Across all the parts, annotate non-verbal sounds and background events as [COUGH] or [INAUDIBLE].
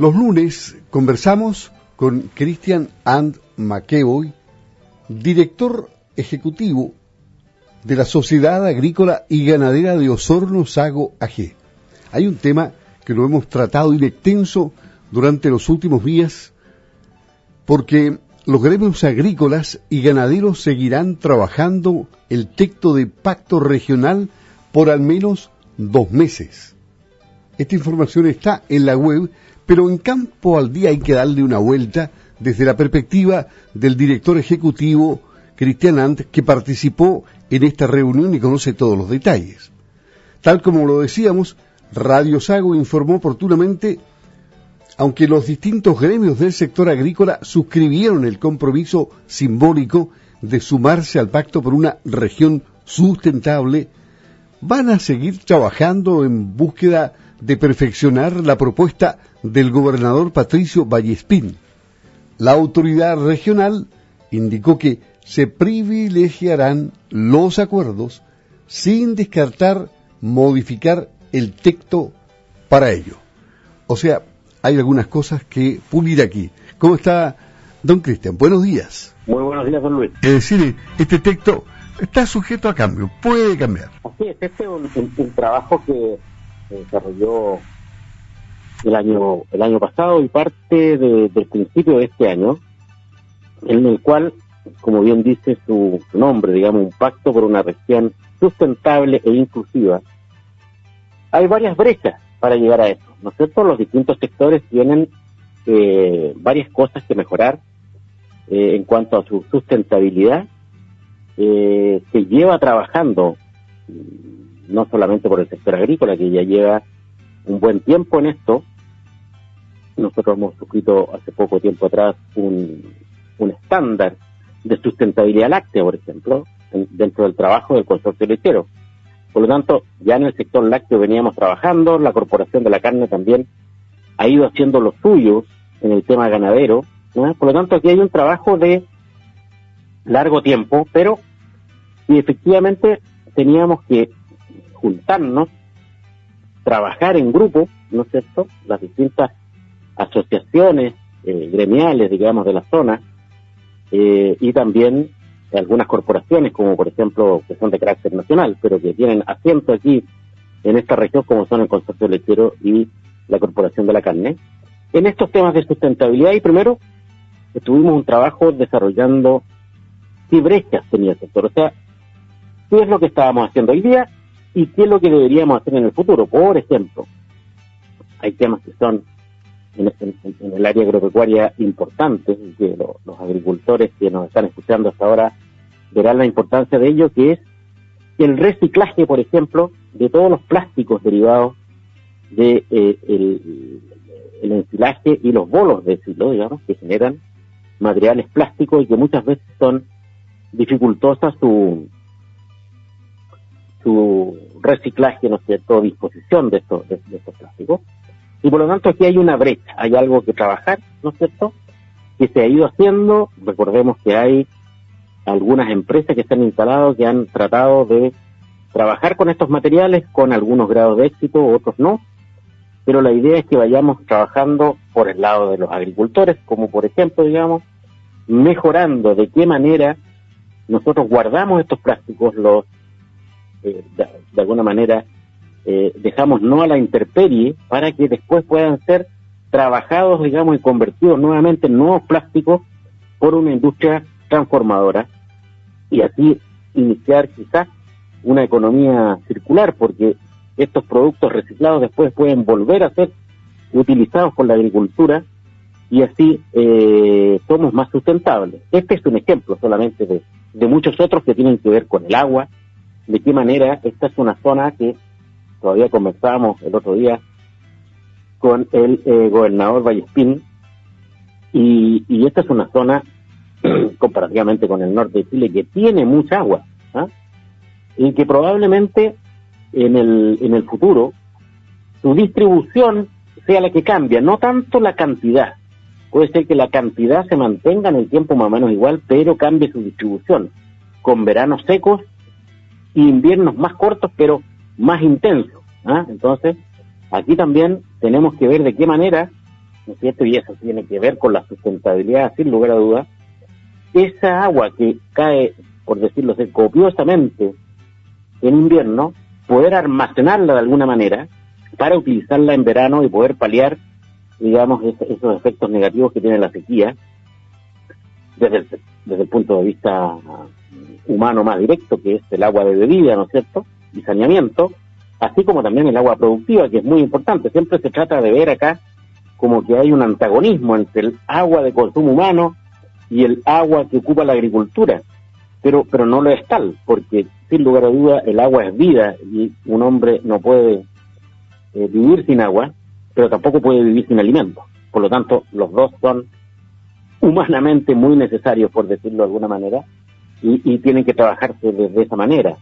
Los lunes conversamos con Christian And McEvoy, director ejecutivo de la Sociedad Agrícola y Ganadera de Osorno Sago AG. Hay un tema que lo hemos tratado in extenso durante los últimos días porque los gremios agrícolas y ganaderos seguirán trabajando el texto de pacto regional por al menos dos meses. Esta información está en la web, pero en campo al día hay que darle una vuelta desde la perspectiva del director ejecutivo Cristian Ant, que participó en esta reunión y conoce todos los detalles. Tal como lo decíamos, Radio Sago informó oportunamente, aunque los distintos gremios del sector agrícola suscribieron el compromiso simbólico de sumarse al pacto por una región sustentable, van a seguir trabajando en búsqueda de perfeccionar la propuesta del gobernador Patricio Vallespín. La autoridad regional indicó que se privilegiarán los acuerdos sin descartar modificar el texto para ello. O sea, hay algunas cosas que pulir aquí. ¿Cómo está, don Cristian? Buenos días. Muy buenos días, don Luis. Es decir, este texto está sujeto a cambio, puede cambiar. Así es, este es un, trabajo que se desarrolló el año el año pasado y parte del principio de este año, en el cual, como bien dice su, nombre, digamos, un pacto por una región sustentable e inclusiva, hay varias brechas para llegar a eso, ¿no es cierto? Los distintos sectores tienen eh, varias cosas que mejorar eh, en cuanto a su sustentabilidad eh, se lleva trabajando, no solamente por el sector agrícola, que ya lleva un buen tiempo en esto. Nosotros hemos suscrito hace poco tiempo atrás un, un estándar de sustentabilidad láctea, por ejemplo, dentro del trabajo del consorcio lechero. Por lo tanto, ya en el sector lácteo veníamos trabajando, la Corporación de la Carne también ha ido haciendo lo suyo en el tema ganadero. Por lo tanto, aquí hay un trabajo de largo tiempo, pero y efectivamente teníamos que juntarnos, trabajar en grupo, ¿no es cierto? Las distintas asociaciones eh, gremiales, digamos, de la zona, eh, y también algunas corporaciones, como por ejemplo, que son de carácter nacional, pero que tienen asiento aquí en esta región, como son el Consorcio Lechero y la Corporación de la Carne, en estos temas de sustentabilidad. Y primero, tuvimos un trabajo desarrollando qué brechas tenía el sector. O sea, qué es lo que estábamos haciendo hoy día y qué es lo que deberíamos hacer en el futuro. Por ejemplo, hay temas que son en, el área agropecuaria importantes y que los agricultores que nos están escuchando hasta ahora verán la importancia de ello, que es el reciclaje, por ejemplo, de todos los plásticos derivados de eh, el, el ensilaje y los bolos de silo, digamos, que generan materiales plásticos y que muchas veces son dificultosa su, su reciclaje, ¿no es cierto?, disposición de estos, de, estos plásticos. Y por lo tanto aquí hay una brecha, hay algo que trabajar, ¿no es cierto?, que se ha ido haciendo. Recordemos que hay algunas empresas que se han instalado, que han tratado de trabajar con estos materiales con algunos grados de éxito, otros no. Pero la idea es que vayamos trabajando por el lado de los agricultores, como por ejemplo, digamos, mejorando de qué manera nosotros guardamos estos plásticos, los eh, de, alguna manera eh, dejamos no a la intemperie para que después puedan ser trabajados, digamos, y convertidos nuevamente en nuevos plásticos por una industria transformadora y así iniciar quizás una economía circular, porque estos productos reciclados después pueden volver a ser utilizados por la agricultura y así eh, somos más sustentables. Este es un ejemplo solamente de, de muchos otros que tienen que ver con el agua, de qué manera esta es una zona que todavía conversábamos el otro día con el eh, gobernador Vallespín, y, y esta es una zona [CLEARS THROAT] comparativamente con el norte de Chile que tiene mucha agua, ¿ah? y que probablemente en el, en el futuro su distribución sea la que cambia, no tanto la cantidad, puede ser que la cantidad se mantenga en el tiempo más o menos igual, pero cambie su distribución, con veranos secos inviernos más cortos, pero más intensos. ¿ah? Entonces, aquí también tenemos que ver de qué manera ¿no es? Y eso tiene que ver con la sustentabilidad, sin lugar a dudas. Esa agua que cae, por decirlo así, copiosamente en invierno, poder almacenarla de alguna manera para utilizarla en verano y poder paliar, digamos, esos efectos negativos que tiene la sequía desde el, desde el punto de vista humano más directo, que es el agua de bebida, ¿no es cierto? Y saneamiento, así como también el agua productiva, que es muy importante. Siempre se trata de ver acá como que hay un antagonismo entre el agua de consumo humano y el agua que ocupa la agricultura. Pero, pero no lo es tal, porque sin lugar a duda el agua es vida y un hombre no puede eh, vivir sin agua, pero tampoco puede vivir sin alimentos. Por lo tanto, los dos son humanamente muy necesarios, por decirlo de alguna manera, y, tienen que trabajarse de, esa manera.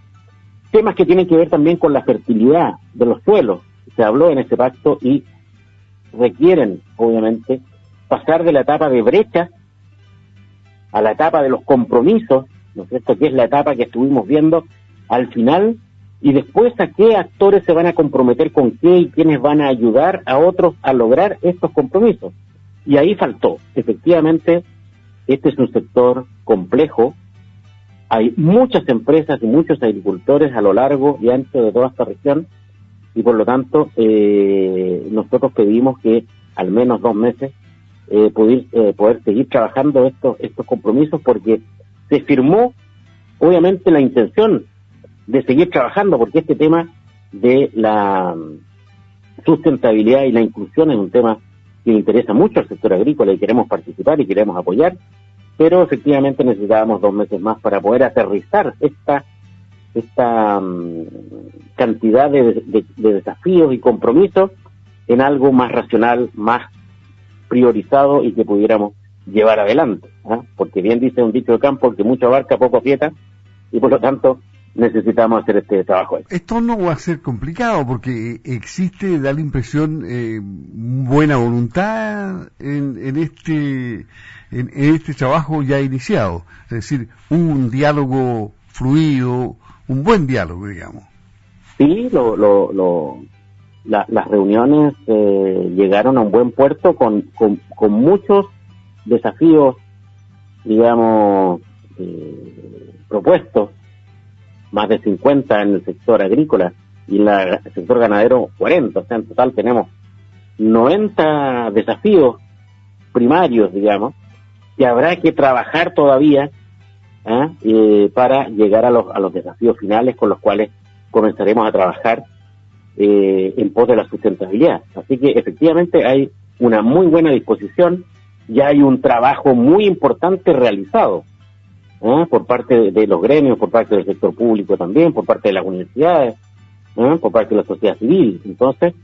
Temas que tienen que ver también con la fertilidad de los suelos, se habló en ese pacto y requieren, obviamente, pasar de la etapa de brecha a la etapa de los compromisos, ¿no es cierto?, que es la etapa que estuvimos viendo al final, y después a qué actores se van a comprometer con qué y quiénes van a ayudar a otros a lograr estos compromisos. Y ahí faltó. Efectivamente, este es un sector complejo. Hay muchas empresas y muchos agricultores a lo largo y ancho de toda esta región y por lo tanto eh, nosotros pedimos que al menos dos meses eh, poder, eh, poder seguir trabajando estos, estos compromisos porque se firmó obviamente la intención de seguir trabajando porque este tema de la sustentabilidad y la inclusión es un tema que interesa mucho al sector agrícola y queremos participar y queremos apoyar, pero efectivamente necesitábamos dos meses más para poder aterrizar esta esta mm, cantidad de, desafíos y compromisos en algo más racional, más priorizado y que pudiéramos llevar adelante. ¿ah? Porque bien dice un dicho de campo que mucho abarca, poco aprieta, y por lo tanto necesitamos hacer este trabajo. Esto no va a ser complicado porque existe, da la impresión, eh, buena voluntad en, en este en, este trabajo ya iniciado. Es decir, un diálogo fluido, un buen diálogo, digamos. Sí, lo, lo, lo las reuniones eh, llegaron a un buen puerto con, con, con muchos desafíos, digamos, eh, propuestos más de 50 en el sector agrícola y en el sector ganadero 40. O sea, en total tenemos 90 desafíos primarios, digamos, que habrá que trabajar todavía ¿ah? eh, para llegar a los, a los desafíos finales con los cuales comenzaremos a trabajar eh, en pos de la sustentabilidad. Así que efectivamente hay una muy buena disposición, ya hay un trabajo muy importante realizado ¿eh? por parte de los gremios, por parte del sector público también, por parte de las universidades, por parte de la sociedad civil. Entonces,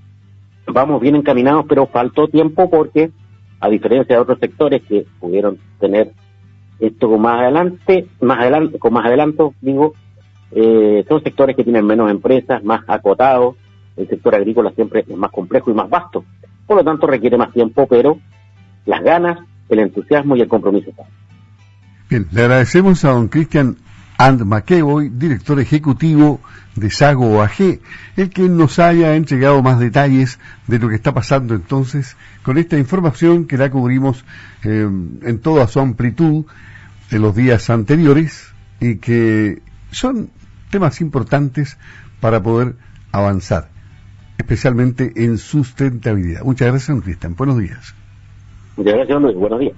vamos bien encaminados, pero faltó tiempo porque, a diferencia de otros sectores que pudieron tener esto más adelante, más adelante, con más adelanto, digo, eh, son sectores que tienen menos empresas, más acotados, el sector agrícola siempre es más complejo y más vasto, por lo tanto requiere más tiempo, pero las ganas, el entusiasmo y el compromiso están. Bien, le agradecemos a don Cristian And McEvoy, director ejecutivo de Sago AG, el que nos haya entregado más detalles de lo que está pasando entonces con esta información que la cubrimos eh, en toda su amplitud de los días anteriores y que son temas importantes para poder avanzar, especialmente en sustentabilidad. Muchas gracias, don Cristian. Buenos días. Muchas gracias, Luis. Buenos días.